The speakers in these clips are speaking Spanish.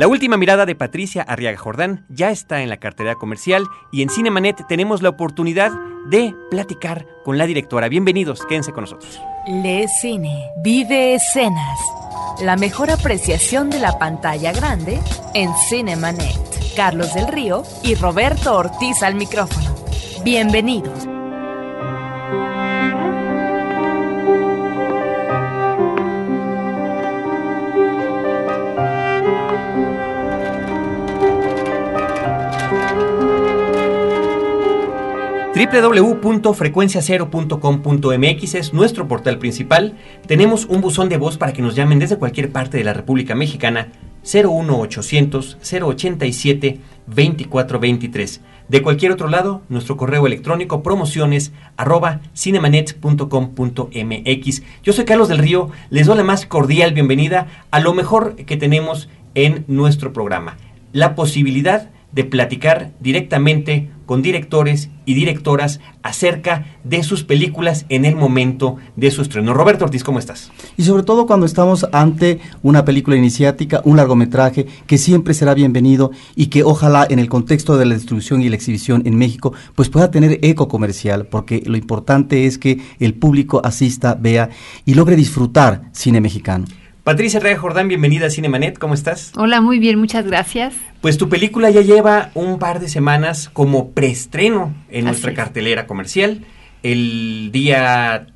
La última mirada de Patricia Arriaga Jordán ya está en la cartera comercial y en Cinemanet tenemos la oportunidad de platicar con la directora. Bienvenidos, quédense con nosotros. Le cine, vive escenas. La mejor apreciación de la pantalla grande en Cinemanet. Carlos del Río y Roberto Ortiz al micrófono. Bienvenidos. www.frecuenciacero.com.mx es nuestro portal principal. Tenemos un buzón de voz para que nos llamen desde cualquier parte de la República Mexicana 01800 087 2423. De cualquier otro lado, nuestro correo electrónico promociones arroba cinemanet.com.mx. Yo soy Carlos del Río, les doy la más cordial bienvenida a lo mejor que tenemos en nuestro programa. La posibilidad de platicar directamente con directores y directoras acerca de sus películas en el momento de su estreno. Roberto Ortiz, ¿cómo estás? Y sobre todo cuando estamos ante una película iniciática, un largometraje que siempre será bienvenido y que ojalá en el contexto de la distribución y la exhibición en México pues pueda tener eco comercial, porque lo importante es que el público asista, vea y logre disfrutar cine mexicano. Patricia Rea Jordán, bienvenida a Cinemanet, ¿cómo estás? Hola, muy bien, muchas gracias. Pues tu película ya lleva un par de semanas como preestreno en nuestra cartelera comercial. El día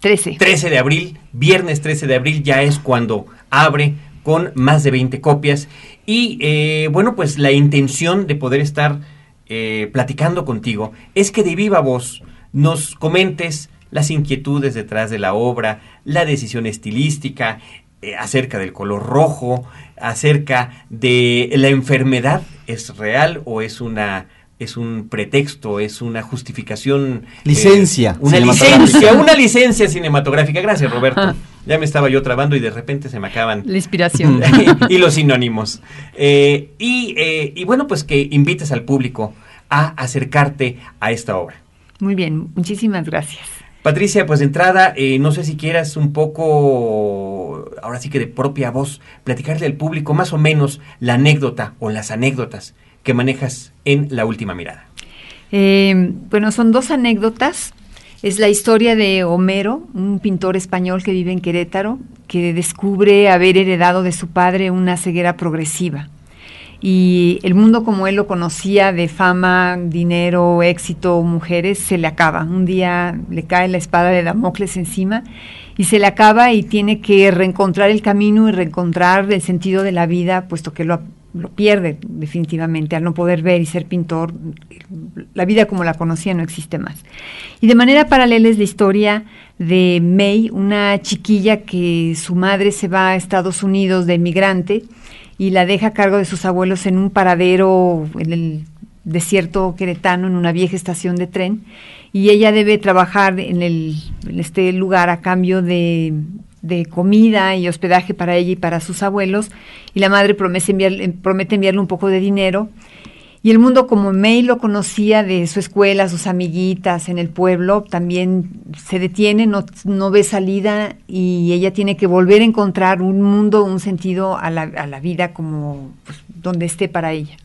13. 13 de abril, viernes 13 de abril, ya es cuando abre con más de 20 copias. Y eh, bueno, pues la intención de poder estar eh, platicando contigo es que de viva voz nos comentes las inquietudes detrás de la obra, la decisión estilística, eh, acerca del color rojo, acerca de la enfermedad, ¿es real o es una es un pretexto, es una justificación. Eh, licencia. una licencia, una licencia cinematográfica. Gracias, Roberto. Ya me estaba yo trabando y de repente se me acaban. La inspiración. y los sinónimos. Eh, y, y bueno, pues que invites al público a acercarte a esta obra. Muy bien, muchísimas gracias. Patricia, pues de entrada, eh, no sé si quieras un poco, ahora sí que de propia voz, platicarle al público más o menos la anécdota o las anécdotas que manejas en La Última Mirada. Eh, bueno, son dos anécdotas. Es la historia de Homero, un pintor español que vive en Querétaro, que descubre haber heredado de su padre una ceguera progresiva y el mundo como él lo conocía de fama, dinero, éxito, mujeres, se le acaba. Un día le cae la espada de Damocles encima y se le acaba y tiene que reencontrar el camino y reencontrar el sentido de la vida, puesto que lo, lo pierde definitivamente al no poder ver y ser pintor. La vida como la conocía no existe más. Y de manera paralela es la historia de May, una chiquilla que su madre se va a Estados Unidos de emigrante y la deja a cargo de sus abuelos en un paradero en el desierto queretano, en una vieja estación de tren, y ella debe trabajar en, el, en este lugar a cambio de, de, comida y hospedaje para ella y para sus abuelos, y la madre promete, promete enviarle un poco de dinero, y el mundo como May lo conocía de su escuela, sus amiguitas en el pueblo, también se detiene, no, no ve salida y ella tiene que volver a encontrar un mundo, un sentido a la, a la vida como pues, donde esté para ella.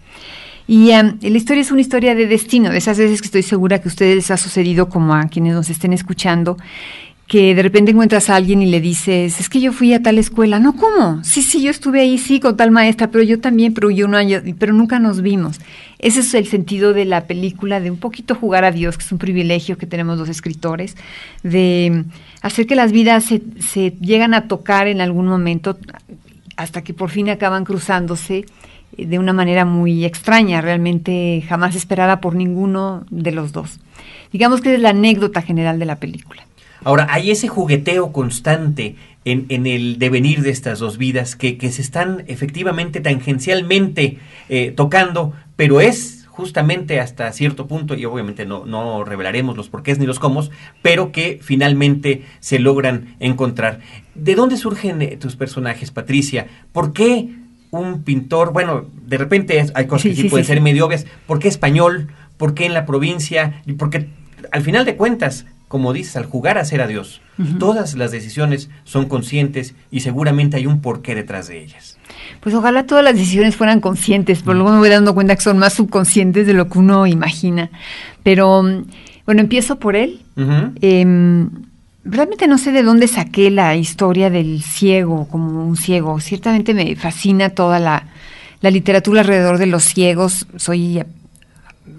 Y um, la historia es una historia de destino, de esas veces que estoy segura que a ustedes les ha sucedido como a quienes nos estén escuchando, que de repente encuentras a alguien y le dices, es que yo fui a tal escuela. No, ¿cómo? Sí, sí, yo estuve ahí, sí, con tal maestra, pero yo también, pero yo no, pero nunca nos vimos. Ese es el sentido de la película, de un poquito jugar a Dios, que es un privilegio que tenemos los escritores, de hacer que las vidas se, se llegan a tocar en algún momento hasta que por fin acaban cruzándose de una manera muy extraña, realmente jamás esperada por ninguno de los dos. Digamos que es la anécdota general de la película. Ahora, hay ese jugueteo constante en, en, el devenir de estas dos vidas que, que se están efectivamente tangencialmente eh, tocando, pero es justamente hasta cierto punto, y obviamente no, no revelaremos los porqués ni los cómo, pero que finalmente se logran encontrar. ¿De dónde surgen eh, tus personajes, Patricia? ¿Por qué un pintor, bueno, de repente hay cosas sí, que sí, sí pueden sí, ser medio obvias, ¿por qué español? ¿Por qué en la provincia? Porque al final de cuentas, como dices, al jugar a ser a Dios. Todas las decisiones son conscientes y seguramente hay un porqué detrás de ellas. Pues ojalá todas las decisiones fueran conscientes, pero luego me voy dando cuenta que son más subconscientes de lo que uno imagina. Pero mm, bueno, empiezo por él. Em, realmente no sé de dónde saqué la historia del ciego como un ciego. Ciertamente me fascina toda la, la literatura alrededor de los ciegos. Soy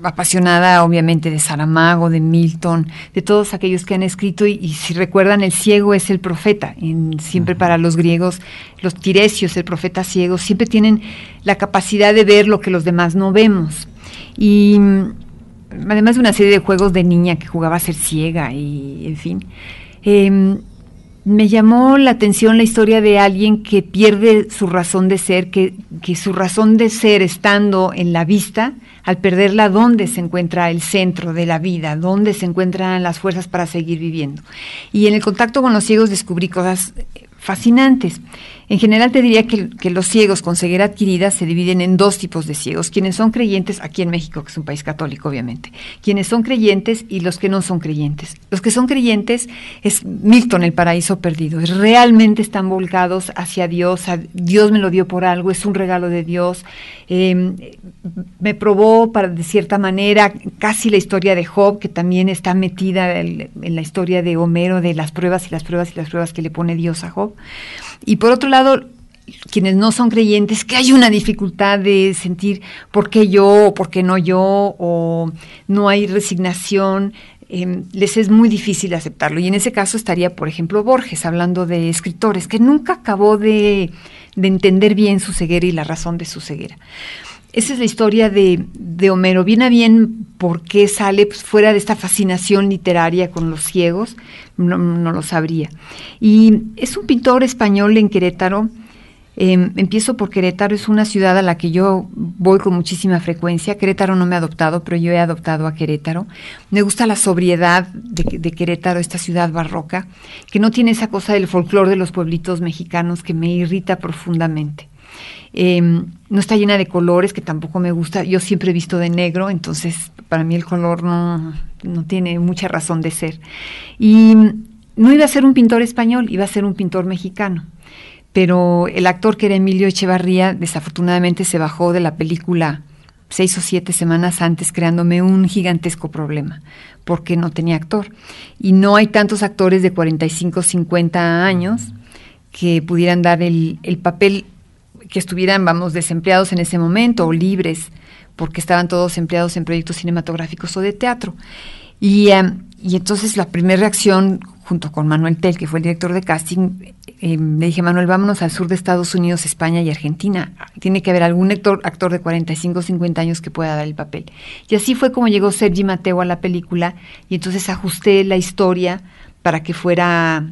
apasionada obviamente de Saramago, de Milton, de todos aquellos que han escrito y, si recuerdan el ciego es el profeta, siempre para los griegos los tiresios, el profeta ciego, siempre tienen la capacidad de ver lo que los demás no vemos. Y mm, además de una serie de juegos de niña que jugaba a ser ciega y en fin. Em, me llamó la atención la historia de alguien que pierde su razón de ser, que, que su razón de ser estando en la vista, al perderla, ¿dónde se encuentra el centro de la vida? ¿Dónde se encuentran las fuerzas para seguir viviendo? Y en el contacto con los ciegos descubrí cosas fascinantes. En general te diría que, los ciegos con ceguera adquirida se dividen en dos tipos de ciegos, quienes son creyentes, aquí en México, que es un país católico obviamente, quienes son creyentes y los que no son creyentes. Los que son creyentes es Milton, el paraíso perdido, realmente están volcados hacia Dios, Dios me lo dio por algo, es un regalo de Dios, em, me probó para de cierta manera casi la historia de Job, que también está metida en la historia de Homero, de las pruebas y las pruebas y las pruebas que le pone Dios a Job. Y por otro lado, quienes no son creyentes, que hay una dificultad de sentir por qué yo o por qué no yo, o no hay resignación, em, les es muy difícil aceptarlo. Y en ese caso estaría, por ejemplo, Borges, hablando de escritores, que nunca acabó de, de entender bien su ceguera y la razón de su ceguera. Esa es la historia de, Homero. Viene bien por qué sale pues, fuera de esta fascinación literaria con los ciegos, no, no lo sabría. Y es un pintor español en Querétaro. Em, empiezo por Querétaro, es una ciudad a la que yo voy con muchísima frecuencia. Querétaro no me ha adoptado, pero yo he adoptado a Querétaro. Me gusta la sobriedad de, de Querétaro, esta ciudad barroca, que no tiene esa cosa del folclore de los pueblitos mexicanos que me irrita profundamente. Em, no está llena de colores, que tampoco me gusta. Yo siempre he visto de negro, entonces para mí el color no, no tiene mucha razón de ser. Y no iba a ser un pintor español, iba a ser un pintor mexicano. Pero el actor que era Emilio Echevarría, desafortunadamente se bajó de la película seis o siete semanas antes, creándome un gigantesco problema, porque no tenía actor. Y no hay tantos actores de 45, 50 años que pudieran dar el, el papel que estuvieran, vamos, desempleados en ese momento o libres, porque estaban todos empleados en proyectos cinematográficos o de teatro. Y, em, y entonces la primera reacción, junto con Manuel Tel, que fue el director de casting, em, le dije, Manuel, vámonos al sur de Estados Unidos, España y Argentina. Tiene que haber algún actor, actor de 45 o 50 años que pueda dar el papel. Y así fue como llegó Sergi Mateo a la película y entonces ajusté la historia para que fuera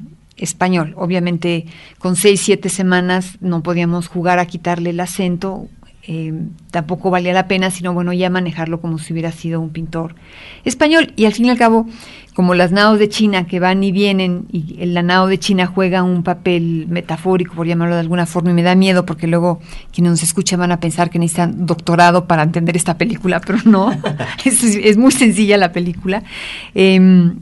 español. Obviamente con seis, siete semanas no podíamos jugar a quitarle el acento, eh, tampoco valía la pena, sino bueno, ya manejarlo como si hubiera sido un pintor español. Y al fin y al cabo, como las naos de China que van y vienen, y la nao de China juega un papel metafórico, por llamarlo de alguna forma, y me da miedo porque luego quienes nos escuchan van a pensar que necesitan doctorado para entender esta película, pero no, es, muy sencilla la película. Em,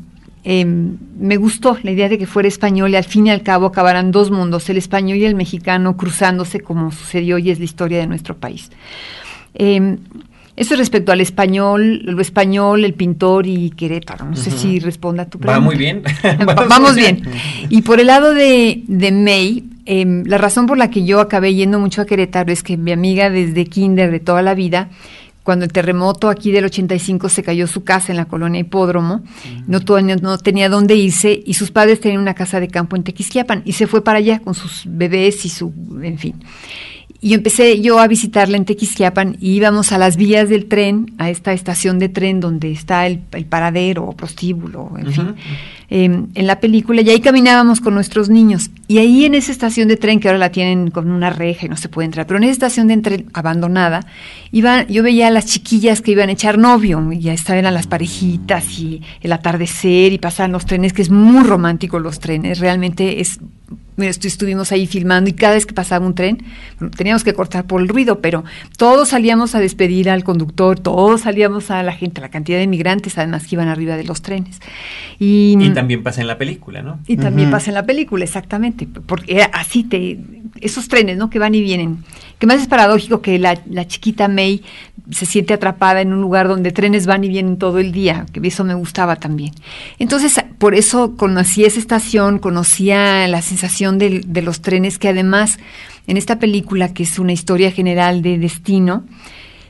Em, me gustó la idea de que fuera español y al fin y al cabo acabaran dos mundos, el español y el mexicano, cruzándose como sucedió y es la historia de nuestro país. Eh, eso respecto al español, lo español, el pintor y Querétaro. No sé si responda a tu pregunta. Va muy bien. Vamos bien. Y por el lado de, de May, em, la razón por la que yo acabé yendo mucho a Querétaro es que mi amiga desde kinder de toda la vida cuando el terremoto aquí del 85 se cayó su casa en la colonia Hipódromo, no, no tenía dónde irse y sus padres tenían una casa de campo en Tequisquiapan y se fue para allá con sus bebés y su, en fin. Y empecé yo a visitarla en Tequisquiapan y íbamos a las vías del tren, a esta estación de tren donde está el, paradero o prostíbulo, en fin. Em, en la película y ahí caminábamos con nuestros niños. Y ahí en esa estación de tren, que ahora la tienen con una reja y no se puede entrar, pero en esa estación de tren abandonada, iba, yo veía a las chiquillas que iban a echar novio, y ya estaban las parejitas y el atardecer y pasaban los trenes, que es muy romántico los trenes, realmente es estuvimos ahí filmando y cada vez que pasaba un tren, teníamos que cortar por el ruido, pero todos salíamos a despedir al conductor, todos salíamos a la gente, la cantidad de migrantes además que iban arriba de los trenes. Y, también pasa en la película, ¿no? Y también pasa en la película, exactamente, porque así te, esos trenes, ¿no? Que van y vienen. Que más es paradójico que la, la chiquita May se siente atrapada en un lugar donde trenes van y vienen todo el día, que eso me gustaba también. Entonces, por eso conocí esa estación, conocía la sensación de, de los trenes, que además en esta película, que es una historia general de destino,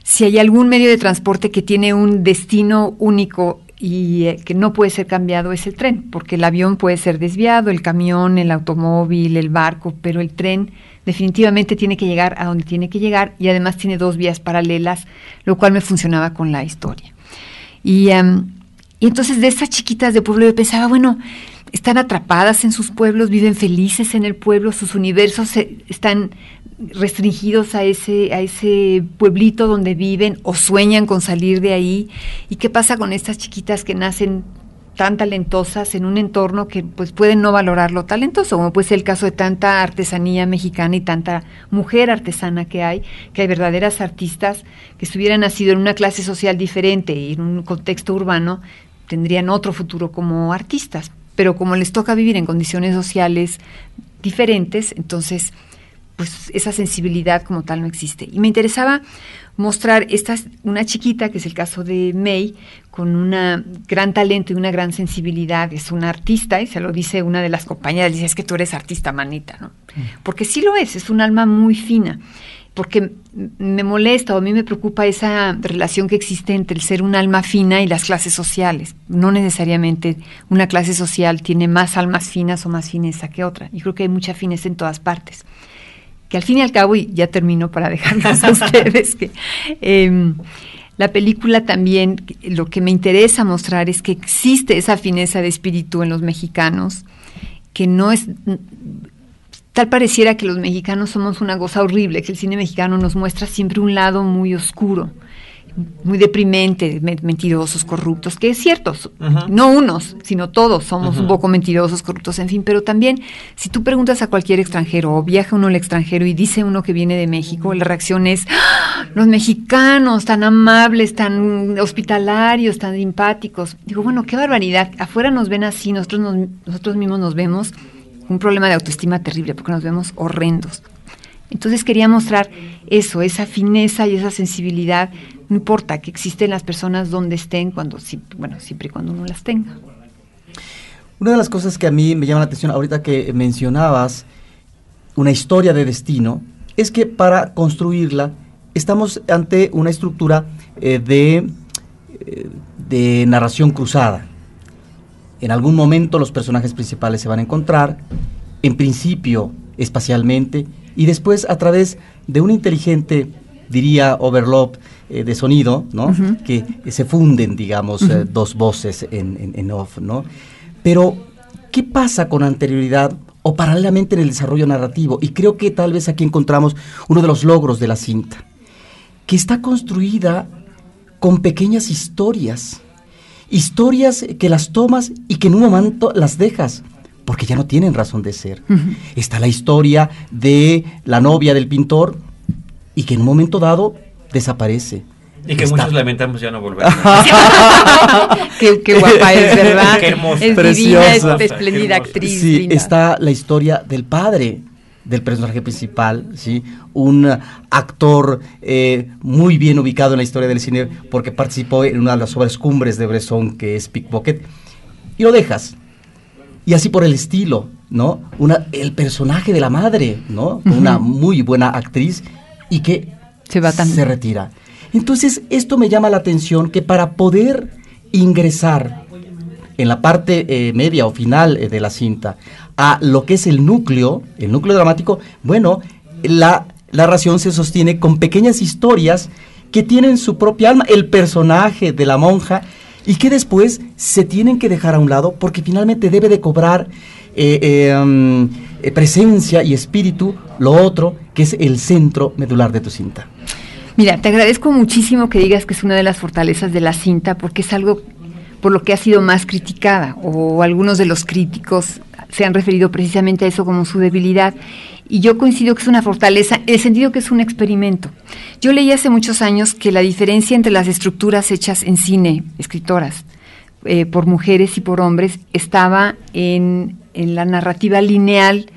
si hay algún medio de transporte que tiene un destino único y eh, que no puede ser cambiado es el tren, porque el avión puede ser desviado, el camión, el automóvil, el barco, pero el tren definitivamente tiene que llegar a donde tiene que llegar y además tiene dos vías paralelas, lo cual me funcionaba con la historia. Y, em, y entonces de esas chiquitas de pueblo yo pensaba, bueno, están atrapadas en sus pueblos, viven felices en el pueblo, sus universos están restringidos a ese, a ese pueblito donde viven o sueñan con salir de ahí. ¿Y qué pasa con estas chiquitas que nacen tan talentosas en un entorno que pues pueden no valorar lo talentoso, como puede ser el caso de tanta artesanía mexicana y tanta mujer artesana que hay, que hay verdaderas artistas que si hubieran nacido en una clase social diferente y en un contexto urbano, tendrían otro futuro como artistas, pero como les toca vivir en condiciones sociales diferentes, entonces pues esa sensibilidad como tal no existe. Y me interesaba mostrar esta, una chiquita, que es el caso de May, con un gran talento y una gran sensibilidad, es una artista, y se lo dice una de las compañeras, dice, es que tú eres artista, manita, ¿no? Mm. Porque sí lo es, es un alma muy fina, porque me molesta o a mí me preocupa esa relación que existe entre el ser un alma fina y las clases sociales. No necesariamente una clase social tiene más almas finas o más fineza que otra. Yo creo que hay mucha fineza en todas partes que al fin y al cabo, y ya termino para dejarles a ustedes, que em, la película también lo que me interesa mostrar es que existe esa fineza de espíritu en los mexicanos, que no es tal pareciera que los mexicanos somos una cosa horrible, que el cine mexicano nos muestra siempre un lado muy oscuro muy deprimente, mentirosos, corruptos, que es cierto, no unos, sino todos somos un poco mentirosos, corruptos, en fin, pero también si tú preguntas a cualquier extranjero o viaja uno al extranjero y dice uno que viene de México, la reacción es, ¡Ah! los mexicanos tan amables, tan hospitalarios, tan simpáticos. Digo, bueno, qué barbaridad, afuera nos ven así, nosotros, nosotros mismos nos vemos un problema de autoestima terrible, porque nos vemos horrendos. Entonces quería mostrar eso, esa fineza y esa sensibilidad no importa que existen las personas donde estén, cuando, bueno, siempre y cuando uno las tenga. Una de las cosas que a mí me llama la atención ahorita que mencionabas una historia de destino, es que para construirla estamos ante una estructura eh, de, eh, de narración cruzada. En algún momento los personajes principales se van a encontrar, en principio espacialmente, y después a través de un inteligente, diría Overlop, eh, de sonido, ¿no? Que se funden, digamos, eh, dos voces en, en, off, ¿no? Pero, ¿qué pasa con anterioridad o paralelamente en el desarrollo narrativo? Y creo que tal vez aquí encontramos uno de los logros de la cinta, que está construida con pequeñas historias, historias que las tomas y que en un momento las dejas porque ya no tienen razón de ser. Está la historia de la novia del pintor y que en un momento dado desaparece. Y que muchos lamentamos ya no volver. qué, qué, guapa es, ¿verdad? Qué hermosa. Es Preciosa. divina, es espléndida actriz. Sí, está la historia del padre del personaje principal, ¿sí? un actor eh, muy bien ubicado en la historia del cine porque participó en una de las obras cumbres de Bresson que es Pickpocket, y lo dejas. Y así por el estilo, ¿no? Una, el personaje de la madre, ¿no? Una muy buena actriz y que se, retira. Entonces, esto me llama la atención que para poder ingresar en la parte eh, media o final eh, de la cinta a lo que es el núcleo, el núcleo dramático, bueno, la narración se sostiene con pequeñas historias que tienen su propia alma, el personaje de la monja, y que después se tienen que dejar a un lado porque finalmente debe de cobrar eh, um, presencia y espíritu lo otro, que es el centro medular de tu cinta. Mira, te agradezco muchísimo que digas que es una de las fortalezas de la cinta, porque es algo por lo que ha sido más criticada, o algunos de los críticos se han referido precisamente a eso como su debilidad. Y yo coincido que es una fortaleza, en el sentido que es un experimento. Yo leí hace muchos años que la diferencia entre las estructuras hechas en cine, escritoras, eh, por mujeres y por hombres, estaba en, en la narrativa lineal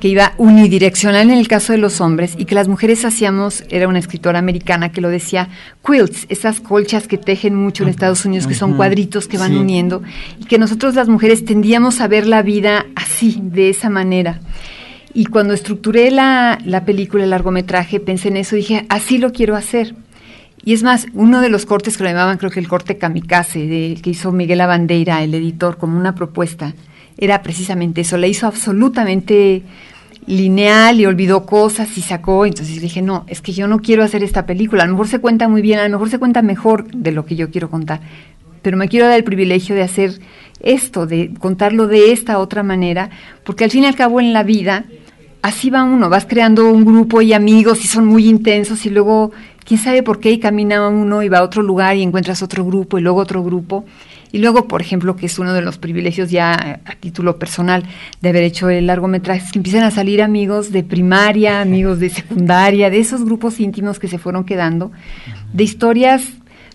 que iba unidireccional en el caso de los hombres y que las mujeres hacíamos, era una escritora americana que lo decía, quilts, esas colchas que tejen mucho en Estados Unidos, que son cuadritos que van uniendo, y que nosotros las mujeres tendíamos a ver la vida así, de esa manera. Y cuando estructuré la, la película, el largometraje, pensé en eso, dije, así lo quiero hacer. Y es más, uno de los cortes que lo llamaban, creo que el corte kamikaze, de, que hizo Miguel Abandeira, el editor, como una propuesta, era precisamente eso, le hizo absolutamente lineal y olvidó cosas y sacó, entonces dije, no, es que yo no quiero hacer esta película, a lo mejor se cuenta muy bien, a lo mejor se cuenta mejor de lo que yo quiero contar, pero me quiero dar el privilegio de hacer esto, de contarlo de esta otra manera, porque al fin y al cabo en la vida, así va uno, vas creando un grupo y amigos y son muy intensos y luego, quién sabe por qué, y camina uno y va a otro lugar y encuentras otro grupo y luego otro grupo. Y luego, por ejemplo, que es uno de los privilegios ya a título personal de haber hecho el largometraje, es que empiezan a salir amigos de primaria, amigos de secundaria, de esos grupos íntimos que se fueron quedando, de historias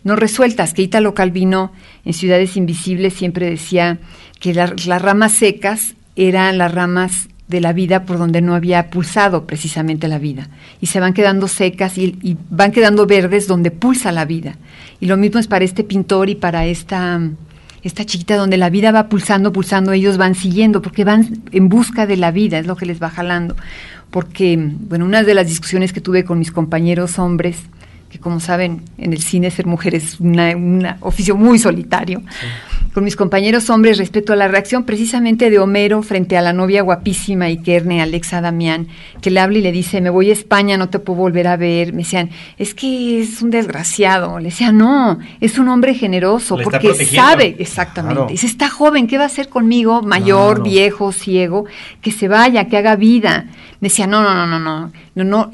no resueltas, que Italo Calvino en Ciudades Invisibles siempre decía que las ramas secas eran las ramas de la vida por donde no había pulsado precisamente la vida. Y se van quedando secas y, y, van quedando verdes donde pulsa la vida. Y lo mismo es para este pintor y para esta, esta chiquita donde la vida va pulsando, pulsando, ellos van siguiendo, porque van en busca de la vida, es lo que les va jalando. Porque, bueno, una de las discusiones que tuve con mis compañeros hombres, que como saben, en el cine ser mujer es un oficio muy solitario. Sí con mis compañeros hombres respecto a la reacción precisamente de Homero frente a la novia guapísima y querne, Alexa Damián, que le habla y le dice, me voy a España, no te puedo volver a ver. Me decían, es que es un desgraciado. Le decía, no, es un hombre generoso, Le porque sabe, exactamente. Claro. Dice, está joven, ¿qué va a hacer conmigo? Mayor, claro. viejo, ciego, que se vaya, que haga vida. Me decía, no, no, no, no, no, no, no.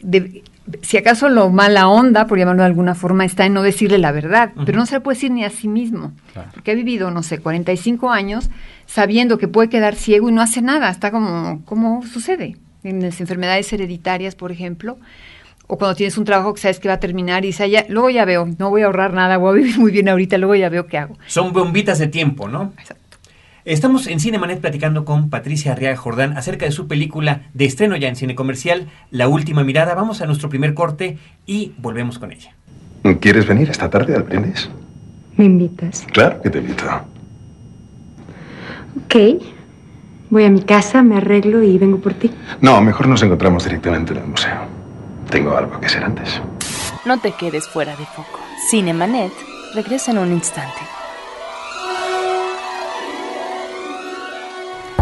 De, si acaso lo mala onda, por llamarlo de alguna forma, está en no decirle la verdad, uh -huh. pero no se le puede decir ni a sí mismo, claro. porque ha vivido, no sé, 45 años sabiendo que puede quedar ciego y no hace nada, está como, como sucede en las enfermedades hereditarias, por ejemplo, o cuando tienes un trabajo que sabes que va a terminar y dices, ya, luego ya veo, no voy a ahorrar nada, voy a vivir muy bien ahorita, luego ya veo qué hago. Son bombitas de tiempo, ¿no? Exacto. Estamos en Cinemanet platicando con Patricia Arriaga Jordán acerca de su película de estreno ya en cine comercial, La Última Mirada. Vamos a nuestro primer corte y volvemos con ella. ¿Quieres venir esta tarde al brindis? ¿Me invitas? Claro que te invito. Ok. Voy a mi casa, me arreglo y vengo por ti. No, mejor nos encontramos directamente en el museo. Tengo algo que hacer antes. No te quedes fuera de foco. Cinemanet regresa en un instante.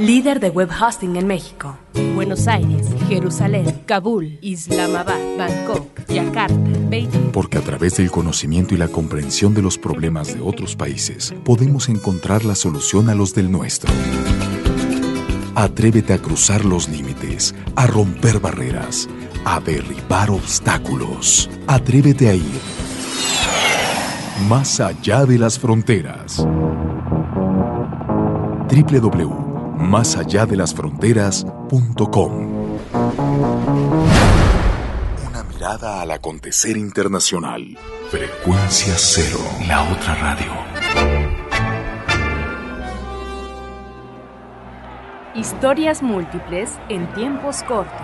líder de web hosting en México. Buenos Aires, Jerusalén, Kabul, Islamabad, Bangkok, Yakarta, Beijing. Porque a través del conocimiento y la comprensión de los problemas de otros países, podemos encontrar la solución a los del nuestro. Atrévete a cruzar los límites, a romper barreras, a derribar obstáculos. Atrévete a ir más allá de las fronteras www.másalladelasfronteras.com Una mirada al acontecer internacional. Frecuencia cero, la otra radio. Historias múltiples en tiempos cortos.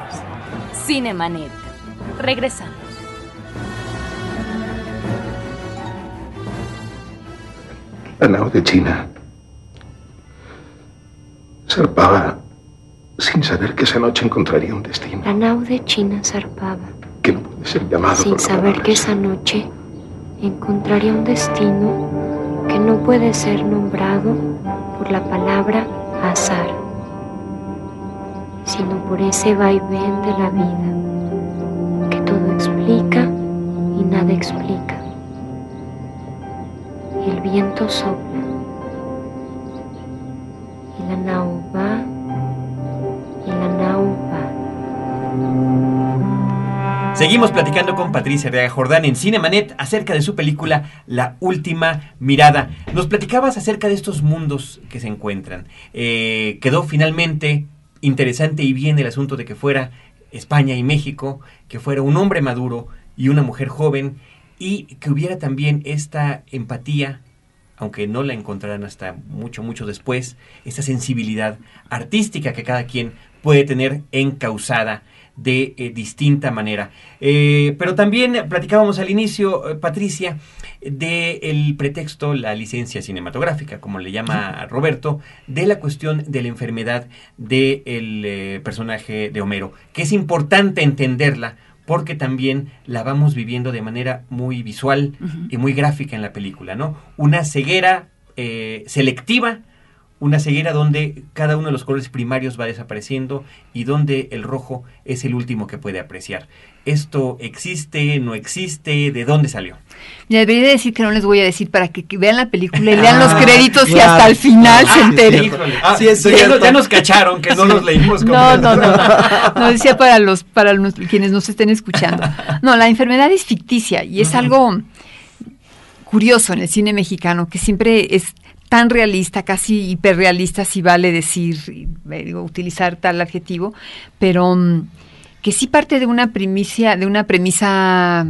Cinemanet. Regresamos. Nao de China zarpaba sin saber que esa noche encontraría un destino. La nao de China zarpaba. Que no puede ser llamado Sin por saber que esa noche encontraría un destino que no puede ser nombrado por la palabra azar, sino por ese vaivén de la vida que todo explica y nada explica. Y el viento sopla y la nau va y la nau va. Seguimos platicando con Patricia Arriaga Jordán en Cinemanet acerca de su película La Última Mirada. Nos platicabas acerca de estos mundos que se encuentran. Eh, quedó finalmente interesante y bien el asunto de que fuera España y México, que fuera un hombre maduro y una mujer joven y que hubiera también esta empatía, aunque no la encontrarán hasta mucho, mucho después, esta sensibilidad artística que cada quien puede tener encausada de eh, distinta manera. Eh, pero también platicábamos al inicio, eh, Patricia, del el pretexto, la licencia cinematográfica, como le llama Roberto, de la cuestión de la enfermedad del personaje de Homero, que es importante entenderla porque también la vamos viviendo de manera muy visual y muy gráfica en la película, ¿no? Una ceguera selectiva, una ceguera donde cada uno de los colores primarios va desapareciendo y donde el rojo es el último que puede apreciar. ¿Esto existe, no existe? ¿De dónde salió? Ya debería decir que no les voy a decir para que, vean la película y lean los ah, créditos y hasta el final se enteren. Ah, sí, ya, nos cacharon que no los leímos. No, no, no, no, decía para los para los, quienes nos estén escuchando. No, la enfermedad es ficticia y es algo curioso en el cine mexicano que siempre es tan realista, casi hiperrealista, si vale decir, eh, utilizar tal adjetivo, pero mm, que sí parte de una primicia, de una premisa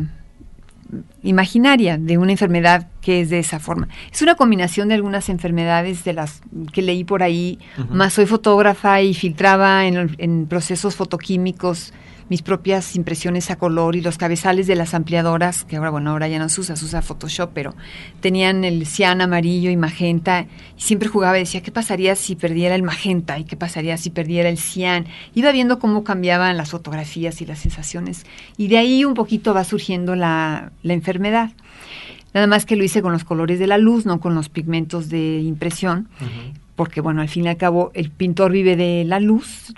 imaginaria de una enfermedad que es de esa forma. Es una combinación de algunas enfermedades de las que leí por ahí, más soy fotógrafa y filtraba en, en procesos fotoquímicos mis propias impresiones a color y los cabezales de las ampliadoras, que ahora, bueno, ahora ya no se usa, se usa Photoshop, pero tenían el cian amarillo y magenta, y siempre jugaba y decía, ¿qué pasaría si perdiera el magenta? ¿Y qué pasaría si perdiera el cian? Iba viendo cómo cambiaban las fotografías y las sensaciones, y de ahí un poquito va surgiendo la, enfermedad. Nada más que lo hice con los colores de la luz, no con los pigmentos de impresión, porque bueno, al fin y al cabo el pintor vive de la luz,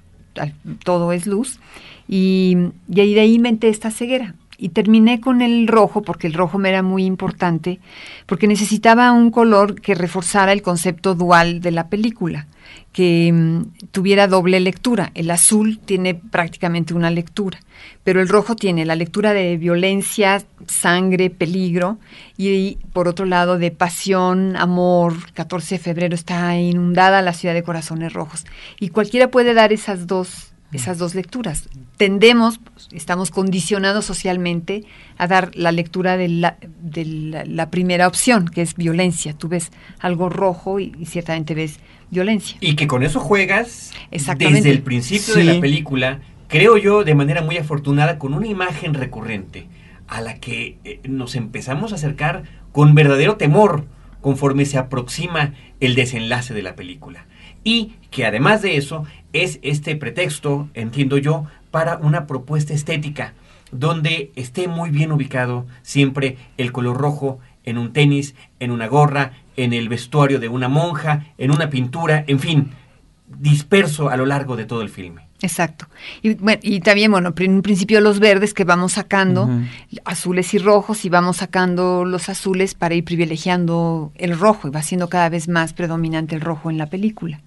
todo es luz, y, ahí de ahí inventé esta ceguera. Y terminé con el rojo, porque el rojo me era muy importante, porque necesitaba un color que reforzara el concepto dual de la película, que mm, tuviera doble lectura. El azul tiene prácticamente una lectura, pero el rojo tiene la lectura de violencia, sangre, peligro, y por otro lado de pasión, amor. 14 de febrero está inundada la ciudad de corazones rojos. Y cualquiera puede dar esas dos esas dos lecturas. Tendemos, estamos condicionados socialmente a dar la lectura de la, de la, primera opción, que es violencia. Tú ves algo rojo y, ciertamente ves violencia. Y que con eso juegas desde el principio de la película, creo yo, de manera muy afortunada, con una imagen recurrente a la que eh, nos empezamos a acercar con verdadero temor conforme se aproxima el desenlace de la película. Y que además de eso es este pretexto, entiendo yo, para una propuesta estética donde esté muy bien ubicado siempre el color rojo en un tenis, en una gorra, en el vestuario de una monja, en una pintura, en fin, disperso a lo largo de todo el filme. Exacto. Y, y también, bueno, en un principio los verdes que vamos sacando, azules y rojos, y vamos sacando los azules para ir privilegiando el rojo, y va siendo cada vez más predominante el rojo en la película.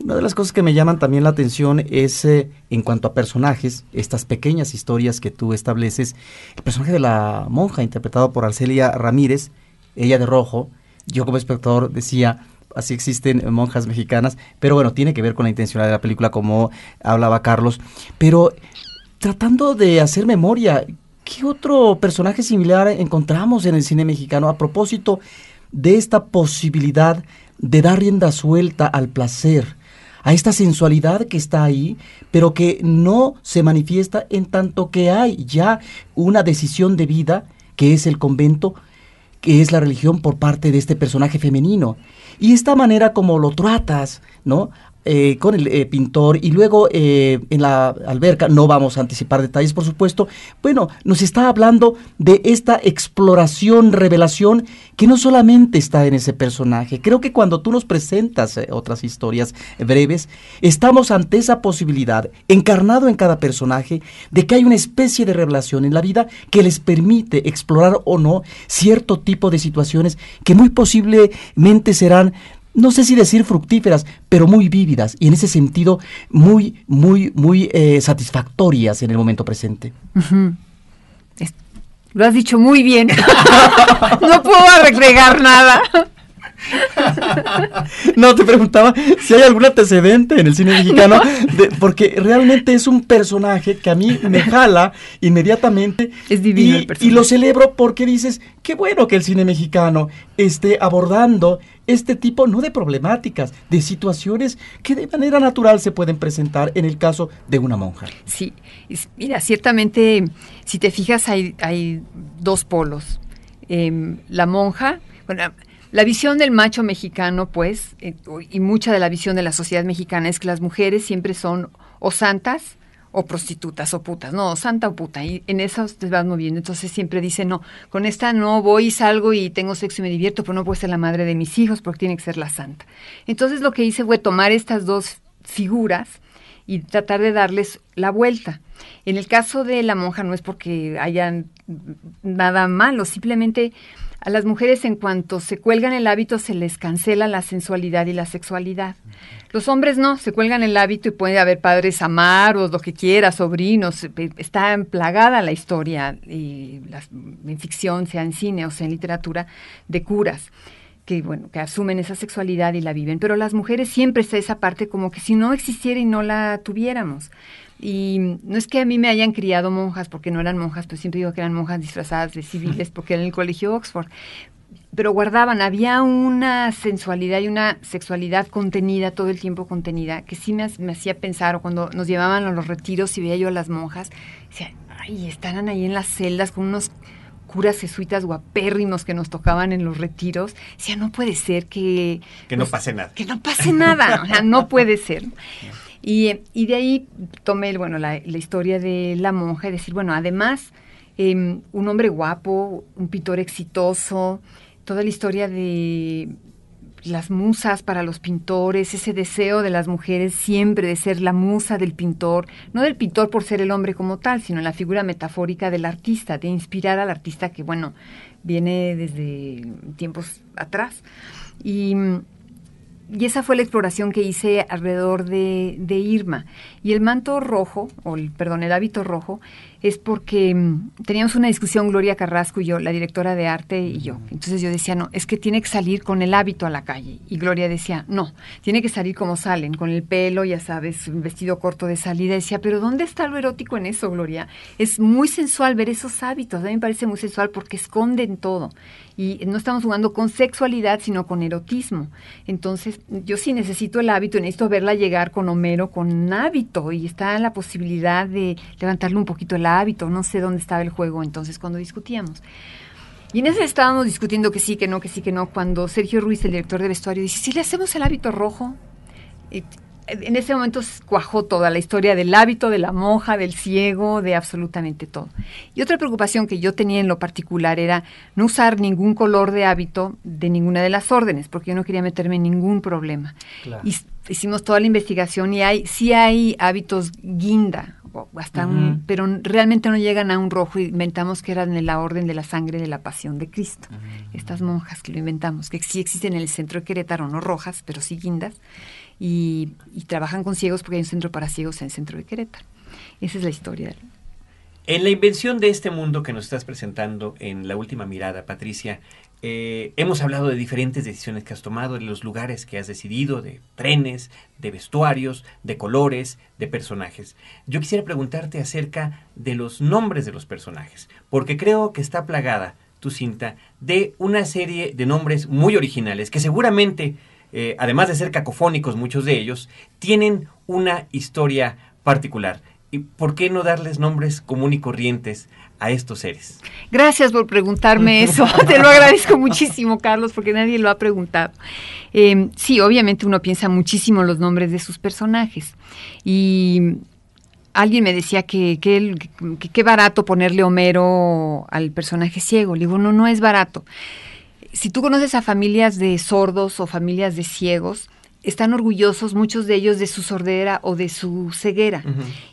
Una de las cosas que me llaman también la atención es eh, en cuanto a personajes, estas pequeñas historias que tú estableces. El personaje de la monja, interpretado por Arcelia Ramírez, ella de rojo, yo como espectador decía, así existen monjas mexicanas, pero bueno, tiene que ver con la intencionalidad de la película, como hablaba Carlos. Pero tratando de hacer memoria, ¿qué otro personaje similar encontramos en el cine mexicano a propósito de esta posibilidad de dar rienda suelta al placer? a esta sensualidad que está ahí, pero que no se manifiesta en tanto que hay ya una decisión de vida, que es el convento, que es la religión por parte de este personaje femenino. Y esta manera como lo tratas, ¿no? Eh, con el eh, pintor y luego eh, en la alberca, no vamos a anticipar detalles por supuesto, bueno, nos está hablando de esta exploración, revelación que no solamente está en ese personaje, creo que cuando tú nos presentas otras historias breves, estamos ante esa posibilidad, encarnado en cada personaje, de que hay una especie de revelación en la vida que les permite explorar o no cierto tipo de situaciones que muy posiblemente serán no sé si decir fructíferas, pero muy vívidas y en ese sentido muy, muy, muy eh, satisfactorias en el momento presente. Lo has dicho muy bien. no puedo agregar nada. no, te preguntaba si hay algún antecedente en el cine mexicano, porque realmente es un personaje que a mí me jala inmediatamente. Es divino y, el personaje. Y lo celebro porque dices, qué bueno que el cine mexicano esté abordando este tipo, no de problemáticas, de situaciones que de manera natural se pueden presentar en el caso de una monja. Sí, mira, ciertamente, si te fijas, hay, hay dos polos. Em, la monja, bueno, la visión del macho mexicano, pues, eh, y mucha de la visión de la sociedad mexicana es que las mujeres siempre son o santas o prostitutas o putas, no, santa o puta, y en eso te vas moviendo, entonces siempre dice, no, con esta no voy, salgo y tengo sexo y me divierto, pero no puedo ser la madre de mis hijos porque tiene que ser la santa. Entonces lo que hice fue tomar estas dos figuras y tratar de darles la vuelta. En el caso de la monja no es porque hayan nada malo, simplemente a las mujeres en cuanto se cuelgan el hábito se les cancela la sensualidad y la sexualidad. Los hombres no, se cuelgan el hábito y puede haber padres amaros, lo que quiera, sobrinos, eh, está plagada la historia, y en ficción, sea en cine o sea en literatura, de curas que bueno, que asumen esa sexualidad y la viven, pero las mujeres siempre está esa parte como que si no existiera y no la tuviéramos. Y no es que a mí me hayan criado monjas, porque no eran monjas, pero siempre digo que eran monjas disfrazadas de civiles, porque en el colegio Oxford. Pero guardaban, había una sensualidad y una sexualidad contenida, todo el tiempo contenida, que sí me, hacía pensar, o cuando nos llevaban a los retiros y veía yo a las monjas, decía, ay, estaban ahí en las celdas con unos curas jesuitas guapérrimos que nos tocaban en los retiros, decía, no puede ser que... Que no pase nada. Que no pase nada, o sea, no puede ser. Y, y de ahí tomé bueno, la, la, historia de la monja y decir, bueno, además, eh, un hombre guapo, un pintor exitoso, toda la historia de las musas para los pintores, ese deseo de las mujeres siempre de ser la musa del pintor, no del pintor por ser el hombre como tal, sino la figura metafórica del artista, de inspirar al artista que, bueno, viene desde tiempos atrás. Y y esa fue la exploración que hice alrededor de, de, Irma. Y el manto rojo, o el, perdón, el hábito rojo, es porque mm, teníamos una discusión Gloria Carrasco y yo, la directora de arte y yo. Entonces yo decía, no, es que tiene que salir con el hábito a la calle. Y Gloria decía, no, tiene que salir como salen, con el pelo, ya sabes, un vestido corto de salida. decía, pero ¿dónde está lo erótico en eso, Gloria? Es muy sensual ver esos hábitos. A mí me parece muy sensual porque esconden todo. Y no estamos jugando con sexualidad, sino con erotismo. Entonces, yo sí necesito el hábito, necesito verla llegar con Homero con hábito. Y está la posibilidad de levantarle un poquito el hábito, no sé dónde estaba el juego entonces cuando discutíamos. Y en ese estábamos discutiendo que sí, que no, que sí, que no, cuando Sergio Ruiz, el director de vestuario, dice, si le hacemos el hábito rojo, en ese momento cuajó toda la historia del hábito, de la monja, del ciego, de absolutamente todo. Y otra preocupación que yo tenía en lo particular era no usar ningún color de hábito de ninguna de las órdenes, porque yo no quería meterme en ningún problema. Y hicimos toda la investigación y hay, sí hay hábitos guinda, hasta un, pero realmente no llegan a un rojo. Inventamos que eran en la orden de la sangre de la pasión de Cristo. Estas monjas que lo inventamos, que sí existen en el centro de Querétaro, no rojas, pero sí guindas, y, trabajan con ciegos porque hay un centro para ciegos en el centro de Querétaro. Esa es la historia. En la invención de este mundo que nos estás presentando en la última mirada, Patricia, eh, hemos hablado de diferentes decisiones que has tomado, de los lugares que has decidido, de trenes, de vestuarios, de colores, de personajes. Yo quisiera preguntarte acerca de los nombres de los personajes, porque creo que está plagada tu cinta de una serie de nombres muy originales que seguramente, eh, además de ser cacofónicos muchos de ellos, tienen una historia particular. ¿Y por qué no darles nombres común y corrientes a estos seres? Gracias por preguntarme eso. Te lo agradezco muchísimo, Carlos, porque nadie lo ha preguntado. Em, sí, obviamente uno piensa muchísimo los nombres de sus personajes. Y alguien me decía que qué barato ponerle Homero al personaje ciego. Le digo, no, no es barato. Si tú conoces a familias de sordos o familias de ciegos, están orgullosos muchos de ellos de su sordera o de su ceguera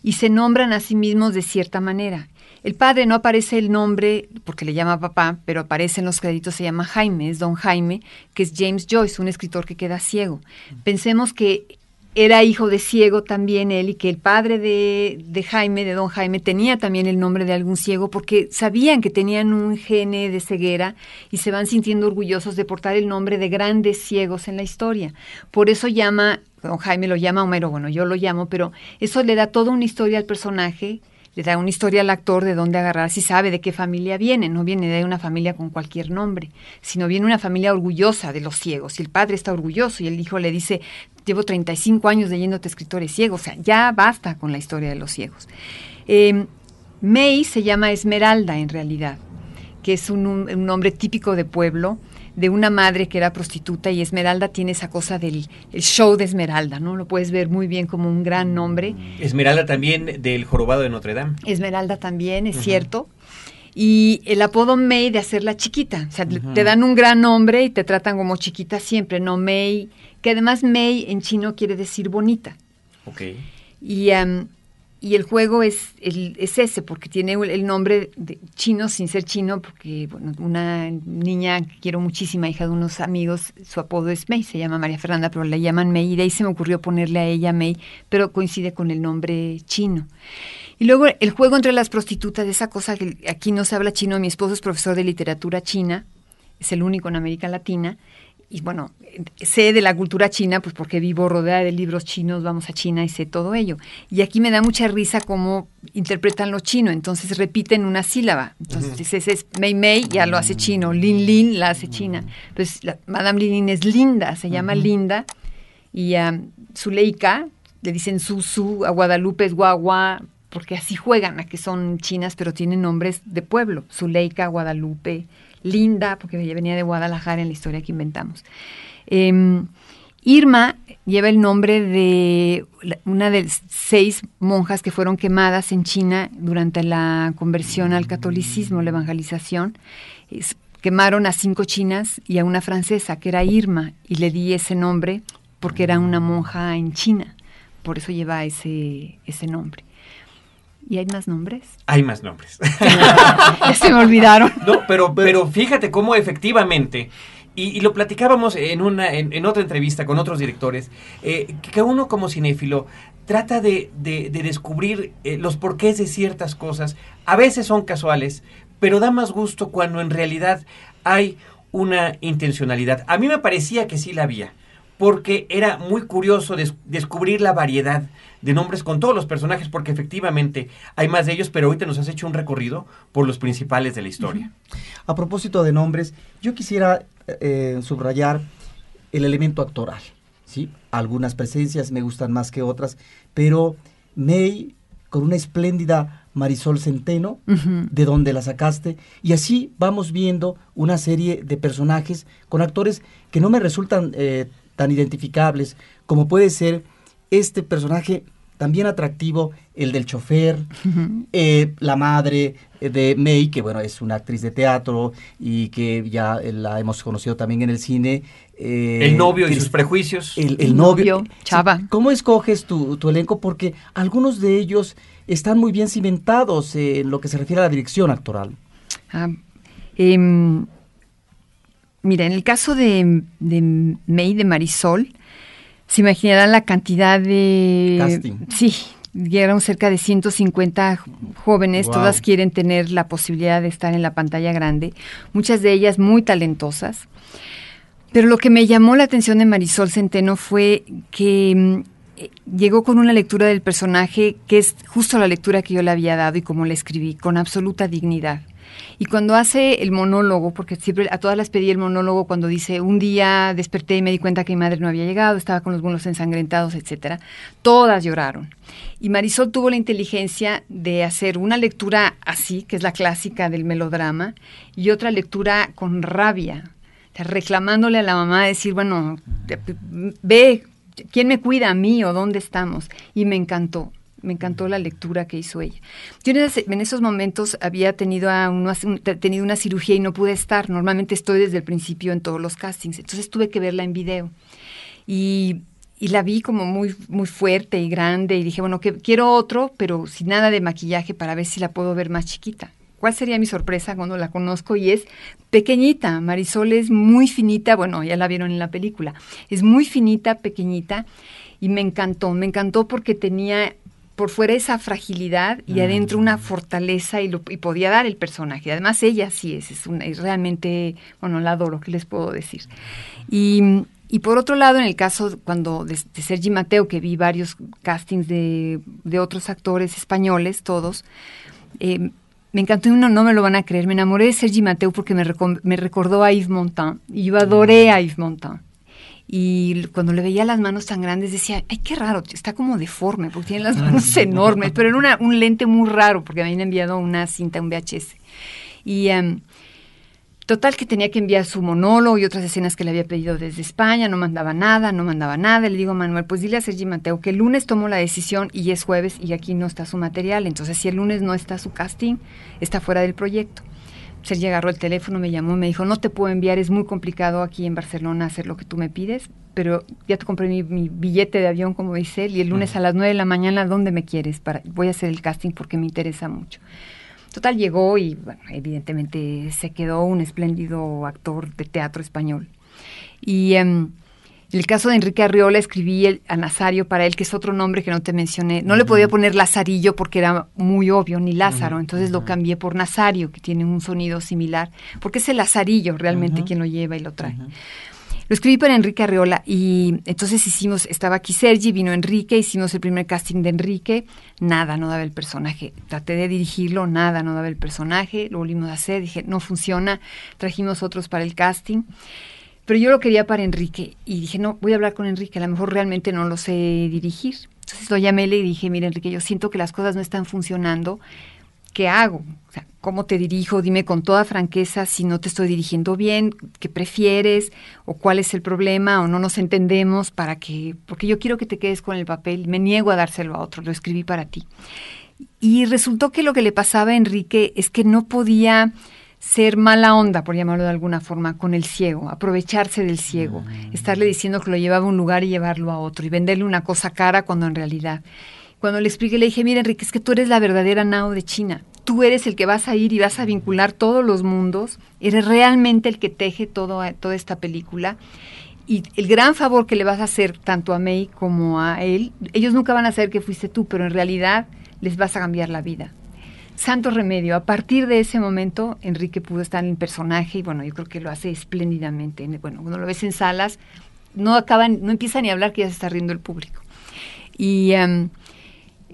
y se nombran a sí mismos de cierta manera. El padre no aparece el nombre porque le llama papá, pero aparece en los créditos, se llama Jaime, es don Jaime, que es James Joyce, un escritor que queda ciego. Pensemos que era hijo de ciego también él y que el padre de, de, Jaime, de don Jaime, tenía también el nombre de algún ciego porque sabían que tenían un gene de ceguera y se van sintiendo orgullosos de portar el nombre de grandes ciegos en la historia. Por eso llama, don Jaime lo llama Homero, bueno, yo lo llamo, pero eso le da toda una historia al personaje le da una historia al actor de dónde agarrar, si sabe de qué familia viene, no viene de una familia con cualquier nombre, sino viene una familia orgullosa de los ciegos, y el padre está orgulloso y el hijo le dice, llevo 35 años leyéndote escritores ciegos, o sea, ya basta con la historia de los ciegos. Eh, May se llama Esmeralda en realidad, que es un nombre típico de pueblo, de una madre que era prostituta y Esmeralda tiene esa cosa del show de Esmeralda, ¿no? Lo puedes ver muy bien como un gran nombre. Esmeralda también del jorobado de Notre Dame. Esmeralda también, es cierto. Y el apodo May de hacerla chiquita. O sea, te dan un gran nombre y te tratan como chiquita siempre, no May. Que además May en chino quiere decir bonita. Ok. Y y el juego es, el, es ese, porque tiene el nombre de chino sin ser chino, porque bueno, una niña que quiero muchísima, hija de unos amigos, su apodo es May, se llama María Fernanda, pero la llaman May, y de ahí se me ocurrió ponerle a ella May, pero coincide con el nombre chino. Y luego el juego entre las prostitutas, esa cosa que aquí no se habla chino, mi esposo es profesor de literatura china, es el único en América Latina, y bueno, sé de la cultura china, pues porque vivo rodeada de libros chinos, vamos a China y sé todo ello. Y aquí me da mucha risa cómo interpretan lo chino, entonces repiten una sílaba. Entonces ese es Mei Mei, ya lo hace chino, Lin Lin la hace china. Pues la, Madame Lin Lin es linda, se llama Linda, y a Zuleika le dicen Su Su, a Guadalupe es Guagua, porque así juegan, a que son chinas, pero tienen nombres de pueblo, Zuleika, Guadalupe, Linda, porque venía de Guadalajara en la historia que inventamos. Em, Irma lleva el nombre de una de seis monjas que fueron quemadas en China durante la conversión al catolicismo, la evangelización. quemaron a cinco chinas y a una francesa, que era Irma, y le di ese nombre porque era una monja en China. Por eso lleva ese, ese nombre. ¿Y hay más nombres? Hay más nombres. se me olvidaron. No, pero, pero fíjate cómo efectivamente, y, lo platicábamos en, una, en, otra entrevista con otros directores, eh, que uno como cinéfilo trata de, descubrir eh, los porqués de ciertas cosas. A veces son casuales, pero da más gusto cuando en realidad hay una intencionalidad. A mí me parecía que sí la había porque era muy curioso descubrir la variedad de nombres con todos los personajes, porque efectivamente hay más de ellos, pero ahorita nos has hecho un recorrido por los principales de la historia. A propósito de nombres, yo quisiera eh, subrayar el elemento actoral. ¿sí? Algunas presencias me gustan más que otras, pero May, con una espléndida Marisol Centeno, de donde la sacaste, y así vamos viendo una serie de personajes con actores que no me resultan eh, tan identificables como puede ser este personaje también atractivo, el del chofer, eh, la madre eh, de May, que bueno, es una actriz de teatro y que ya la hemos conocido también en el cine. Eh, el novio y sus prejuicios. El, novio, Chava. ¿Cómo escoges tu, elenco? Porque algunos de ellos están muy bien cimentados en lo que se refiere a la dirección actoral. Ah, em, Mira, en el caso de, de May, de Marisol, se imaginarán la cantidad de... Casting. Sí, llegaron cerca de 150 jóvenes, todas quieren tener la posibilidad de estar en la pantalla grande, muchas de ellas muy talentosas. Pero lo que me llamó la atención de Marisol Centeno fue que mm, llegó con una lectura del personaje que es justo la lectura que yo le había dado y como la escribí, con absoluta dignidad. Y cuando hace el monólogo, porque siempre a todas las pedí el monólogo cuando dice, un día desperté y me di cuenta que mi madre no había llegado, estaba con los buenos ensangrentados, etcétera, todas lloraron. Y Marisol tuvo la inteligencia de hacer una lectura así, que es la clásica del melodrama, y otra lectura con rabia, reclamándole a la mamá, decir, bueno, ve, ¿quién me cuida a mí o dónde estamos? Y me encantó me encantó la lectura que hizo ella. Yo en, esos momentos había tenido, una, tenido una cirugía y no pude estar. Normalmente estoy desde el principio en todos los castings, entonces tuve que verla en video. Y y la vi como muy, muy fuerte y grande y dije, bueno, que quiero otro, pero sin nada de maquillaje para ver si la puedo ver más chiquita. ¿Cuál sería mi sorpresa cuando la conozco? Y es pequeñita. Marisol es muy finita, bueno, ya la vieron en la película. Es muy finita, pequeñita, y me encantó. Me encantó porque tenía por fuera esa fragilidad y adentro una mm. fortaleza y, lo, y podía dar el personaje. Además, ella sí es, es, una, es realmente, bueno, la adoro, ¿qué les puedo decir? Y, y por otro lado, en el caso cuando de, Sergi Mateo, que vi varios castings de, de otros actores españoles, todos, eh, me encantó y no, no me lo van a creer. Me enamoré de Sergi Mateo porque me, me recordó a Yves Montand. Y yo adoré a Yves Montand. Y cuando le veía las manos tan grandes decía, ay, qué raro, está como deforme porque tiene las manos enormes, pero era un lente muy raro porque me habían enviado una cinta, un VHS. Y em, total que tenía que enviar su monólogo y otras escenas que le había pedido desde España, no mandaba nada, no mandaba nada. Le digo a Manuel, pues dile a Sergi Mateo que el lunes tomo la decisión y es jueves y aquí no está su material. Entonces, si el lunes no está su casting, está fuera del proyecto. Sergi agarró el teléfono, me llamó, me dijo, no te puedo enviar, es muy complicado aquí en Barcelona hacer lo que tú me pides, pero ya te compré mi, billete de avión, como dice él, y el lunes a las 9 de la mañana, ¿dónde me quieres? Para, voy a hacer el casting porque me interesa mucho. Total, llegó y, bueno, evidentemente se quedó un espléndido actor de teatro español. Y... Um, en el caso de Enrique Arriola escribí el, a Nazario para él, que es otro nombre que no te mencioné. No le podía poner Lazarillo porque era muy obvio, ni Lázaro, entonces lo cambié por Nazario, que tiene un sonido similar, porque es el Lazarillo realmente quien lo lleva y lo trae. Lo escribí para Enrique Arriola y entonces hicimos, estaba aquí Sergi, vino Enrique, hicimos el primer casting de Enrique, nada, no daba el personaje. Traté de dirigirlo, nada, no daba el personaje, lo volvimos a hacer, dije, no funciona, trajimos otros para el casting. Pero yo lo quería para Enrique y dije, no, voy a hablar con Enrique, a lo mejor realmente no lo sé dirigir. Entonces lo llamé y le dije, mira Enrique, yo siento que las cosas no están funcionando, ¿qué hago? ¿cómo te dirijo? Dime con toda franqueza si no te estoy dirigiendo bien, qué prefieres, o cuál es el problema, o no nos entendemos para que, porque yo quiero que te quedes con el papel, me niego a dárselo a otro, lo escribí para ti. Y resultó que lo que le pasaba a Enrique es que no podía ser mala onda, por llamarlo de alguna forma, con el ciego, aprovecharse del ciego, mm. estarle diciendo que lo llevaba a un lugar y llevarlo a otro y venderle una cosa cara cuando en realidad. Cuando le expliqué, le dije, mira Enrique, es que tú eres la verdadera Nao de China. Tú eres el que vas a ir y vas a vincular todos los mundos. Eres realmente el que teje todo, toda esta película. Y el gran favor que le vas a hacer tanto a May como a él, ellos nunca van a saber que fuiste tú, pero en realidad les vas a cambiar la vida santo remedio. A partir de ese momento, Enrique pudo estar en el personaje y bueno, yo creo que lo hace espléndidamente. Bueno, cuando lo ves en salas, no acaban, no empieza ni a hablar que ya se está riendo el público. Y em,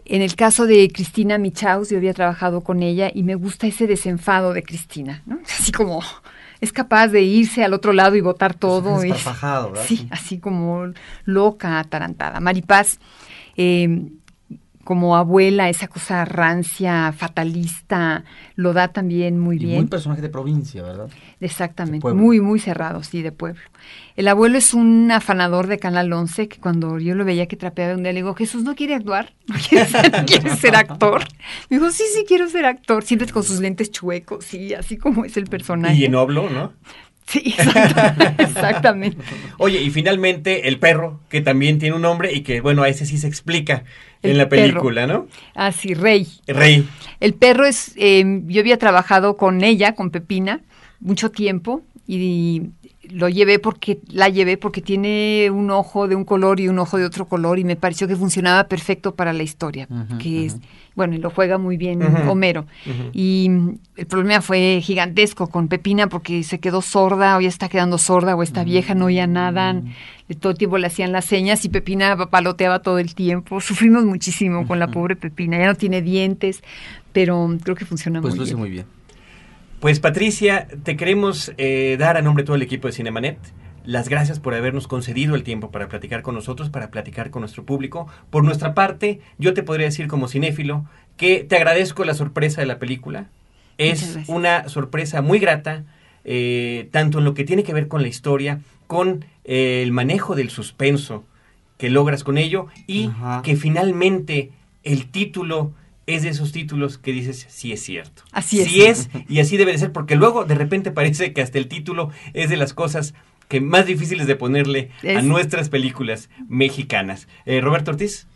en el caso de Cristina Michaus, yo había trabajado con ella y me gusta ese desenfado de Cristina, ¿no? Así como es capaz de irse al otro lado y botar todo. Es, ¿verdad? Sí, así como loca, atarantada. Maripaz eh, como abuela, esa cosa rancia, fatalista, lo da también muy y bien. Muy personaje de provincia, ¿verdad? Exactamente, muy, muy cerrado, sí, de pueblo. El abuelo es un afanador de Canal 11 que cuando yo lo veía que trapeaba un día le digo, Jesús, ¿no quiere actuar? ¿No quiere ser, ser actor? Me dijo, sí, sí, quiero ser actor. Siempre con sus lentes chuecos, sí, así como es el personaje. Y en oblo, ¿no? Sí, exactamente. Oye, y finalmente el perro, que también tiene un nombre y que, bueno, a ese sí se explica en la película, ¿no? Ah, sí, Rey. Rey. El perro es, eh, yo había trabajado con ella, con Pepina, mucho tiempo y lo llevé porque la llevé porque tiene un ojo de un color y un ojo de otro color y me pareció que funcionaba perfecto para la historia, que es bueno, y lo juega muy bien Homero. Y el problema fue gigantesco con Pepina porque se quedó sorda o ya está quedando sorda o esta vieja no oía nada, de todo el tiempo le hacían las señas y Pepina paloteaba todo el tiempo. Sufrimos muchísimo con la pobre Pepina, ya no tiene dientes, pero creo que funciona pues muy bien. Pues lo muy bien. Pues Patricia, te queremos eh, dar a nombre de todo el equipo de Cinemanet las gracias por habernos concedido el tiempo para platicar con nosotros, para platicar con nuestro público. Por nuestra parte, yo te podría decir como cinéfilo que te agradezco la sorpresa de la película. Es una sorpresa muy grata, eh, tanto en lo que tiene que ver con la historia, con eh, el manejo del suspenso que logras con ello y que finalmente el título es de esos títulos que dices, sí es cierto. Así es. Sí es, y así debe de ser, porque luego de repente parece que hasta el título es de las cosas que más difíciles de ponerle a Es- nuestras películas mexicanas. Eh, Roberto Ortiz.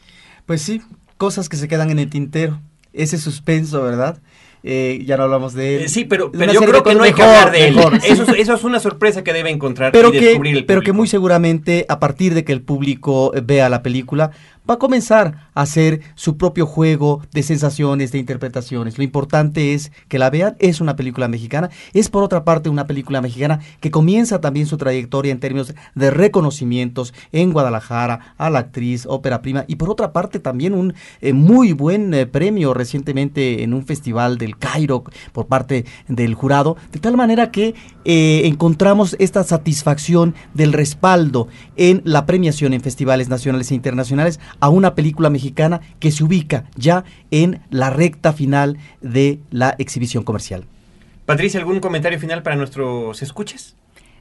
Pues sí, cosas que se quedan en el tintero. Ese suspenso, ¿verdad? Eh, ya no hablamos de él. Eh, sí, pero, yo creo que no hay que hablar de él. mejor, sí. Eso, es- eso es una sorpresa que debe encontrar pero y descubrir que, el pero que muy seguramente a partir de que el público vea la película va a comenzar a hacer su propio juego de sensaciones, de interpretaciones. Lo importante es que la vean, es una película mexicana, es por otra parte una película mexicana que comienza también su trayectoria en términos de reconocimientos en Guadalajara a la actriz, ópera prima y por otra parte también un eh, muy buen eh, premio recientemente en un festival del Cairo por parte del jurado, de tal manera que eh, encontramos esta satisfacción del respaldo en la premiación en festivales nacionales e internacionales a una película mexicana que se ubica ya en la recta final de la exhibición comercial. Patricia, ¿algún comentario final para nuestros escuchas?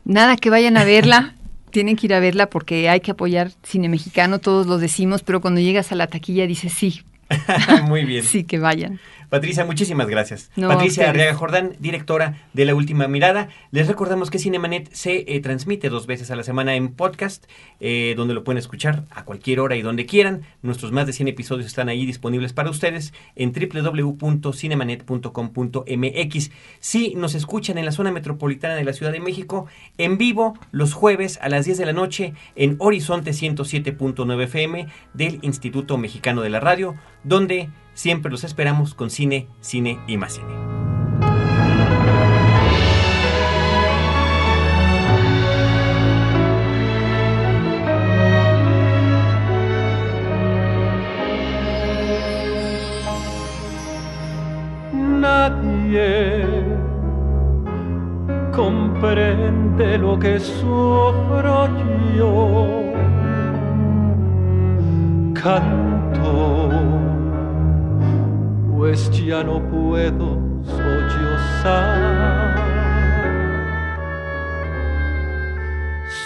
Nada, que vayan a verla. Tienen que ir a verla porque hay que apoyar cine mexicano, todos lo decimos, pero cuando llegas a la taquilla dices sí, muy bien. sí que vayan. Patricia, muchísimas gracias. No, Patricia. Arriaga Jordán, directora de La Última Mirada. Les recordamos que Cinemanet se eh, transmite dos veces a la semana en podcast, eh, donde lo pueden escuchar a cualquier hora y donde quieran. Nuestros más de 100 episodios están ahí disponibles para ustedes en www.cinemanet.com.mx. Si nos escuchan en la zona metropolitana de la Ciudad de México, en vivo los jueves a las 10 de la noche en Horizonte 107.9 FM del Instituto Mexicano de la Radio, donde siempre los esperamos con cine, cine y más cine. Nadie comprende lo que sufro yo. Canto, pues ya no puedo sollozar.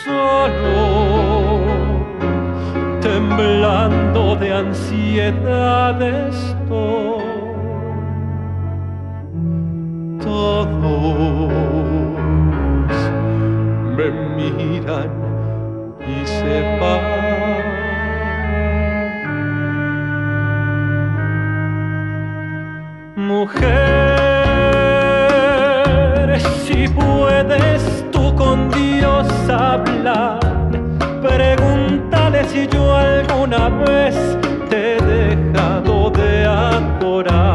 Solo temblando de ansiedad estoy. Todos me miran y se van. Si puedes tú con Dios hablar, pregúntale si yo alguna vez te he dejado de adorar.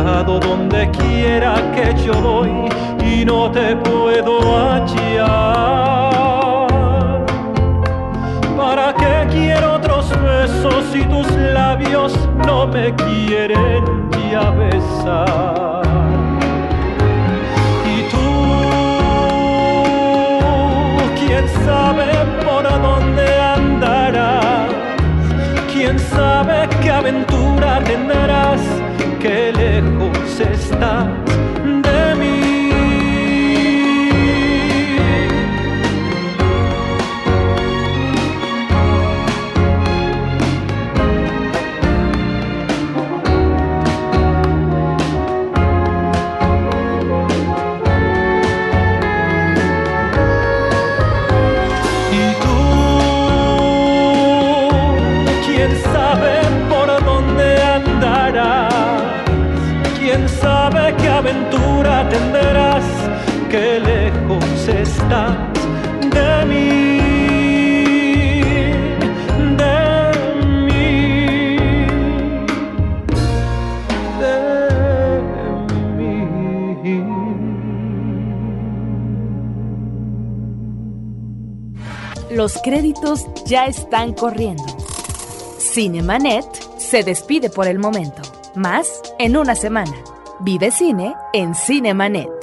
Donde quiera que yo voy y no te puedo hallar. ¿Para qué quiero otros besos si tus labios no me quieren ya besar? Y tú, quién sabe por dónde andarás, quién sabe qué aventura tendrás, qué lejos qué lejos. Los créditos ya están corriendo. Cinemanet se despide por el momento. Más en una semana. Vive cine en Cinemanet.